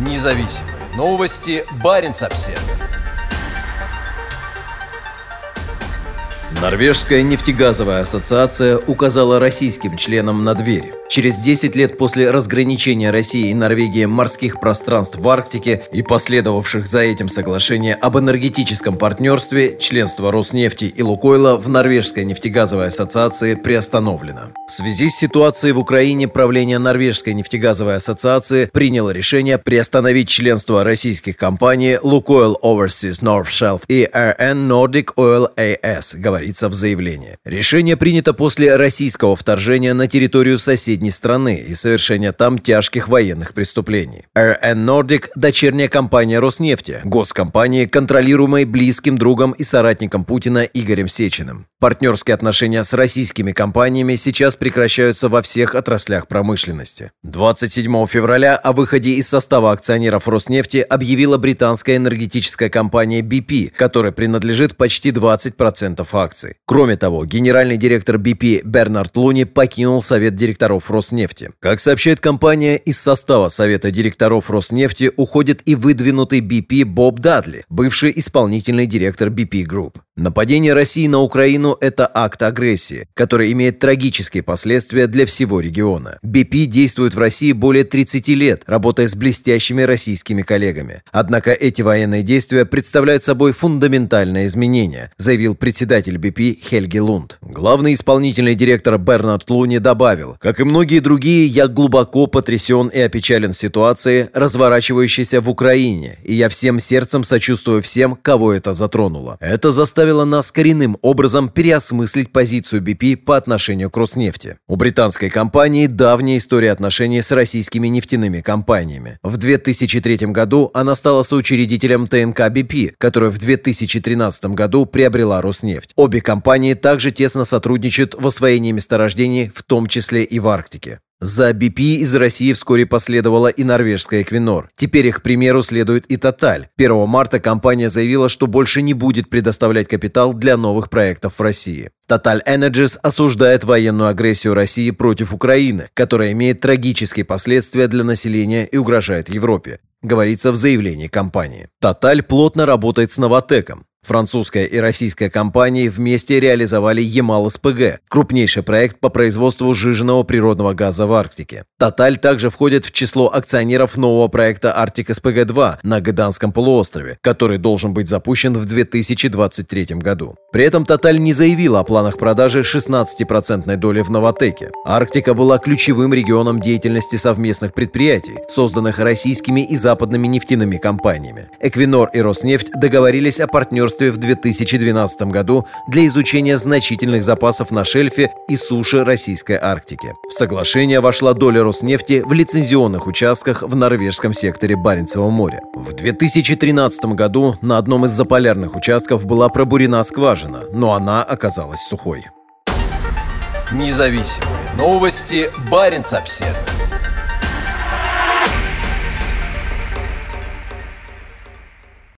Независимые новости. Барин обсерва Норвежская нефтегазовая ассоциация указала российским членам на дверь. Через 10 лет после разграничения России и Норвегии морских пространств в Арктике и последовавших за этим соглашения об энергетическом партнерстве, членство Роснефти и Лукойла в Норвежской нефтегазовой ассоциации приостановлено. В связи с ситуацией в Украине правление Норвежской нефтегазовой ассоциации приняло решение приостановить членство российских компаний Lukoil Overseas North Shelf и RN Nordic Oil AS, говорится в заявлении. Решение принято после российского вторжения на территорию соседней соседней страны и совершения там тяжких военных преступлений. RN Nordic – дочерняя компания Роснефти, госкомпании, контролируемой близким другом и соратником Путина Игорем Сечиным. Партнерские отношения с российскими компаниями сейчас прекращаются во всех отраслях промышленности. 27 февраля о выходе из состава акционеров Роснефти объявила британская энергетическая компания BP, которой принадлежит почти 20% акций. Кроме того, генеральный директор BP Бернард Луни покинул совет директоров Роснефти. Как сообщает компания, из состава совета директоров Роснефти уходит и выдвинутый BP Боб Дадли, бывший исполнительный директор BP Group. Нападение России на Украину – это акт агрессии, который имеет трагические последствия для всего региона. BP действует в России более 30 лет, работая с блестящими российскими коллегами. Однако эти военные действия представляют собой фундаментальное изменение, заявил председатель BP Хельги Лунд. Главный исполнительный директор Бернард Луни добавил, как и многие другие, я глубоко потрясен и опечален ситуацией, разворачивающейся в Украине, и я всем сердцем сочувствую всем, кого это затронуло. Это заставило заставило нас коренным образом переосмыслить позицию BP по отношению к Роснефти. У британской компании давняя история отношений с российскими нефтяными компаниями. В 2003 году она стала соучредителем ТНК BP, которая в 2013 году приобрела Роснефть. Обе компании также тесно сотрудничают в освоении месторождений, в том числе и в Арктике. За BP из России вскоре последовала и норвежская Эквинор. Теперь их примеру следует и Тоталь. 1 марта компания заявила, что больше не будет предоставлять капитал для новых проектов в России. Total Energies осуждает военную агрессию России против Украины, которая имеет трагические последствия для населения и угрожает Европе говорится в заявлении компании. Total плотно работает с Новотеком. Французская и российская компании вместе реализовали Ямал-СПГ, крупнейший проект по производству жиженного природного газа в Арктике. Тоталь также входит в число акционеров нового проекта Арктик СПГ-2 на Гаданском полуострове, который должен быть запущен в 2023 году. При этом Тоталь не заявила о планах продажи 16% доли в Новотеке. Арктика была ключевым регионом деятельности совместных предприятий, созданных российскими и западными нефтяными компаниями. Эквинор и Роснефть договорились о партнерстве партнерстве в 2012 году для изучения значительных запасов на шельфе и суше Российской Арктики. В соглашение вошла доля Роснефти в лицензионных участках в норвежском секторе Баренцева моря. В 2013 году на одном из заполярных участков была пробурена скважина, но она оказалась сухой. Независимые новости. Баренц-Обседный.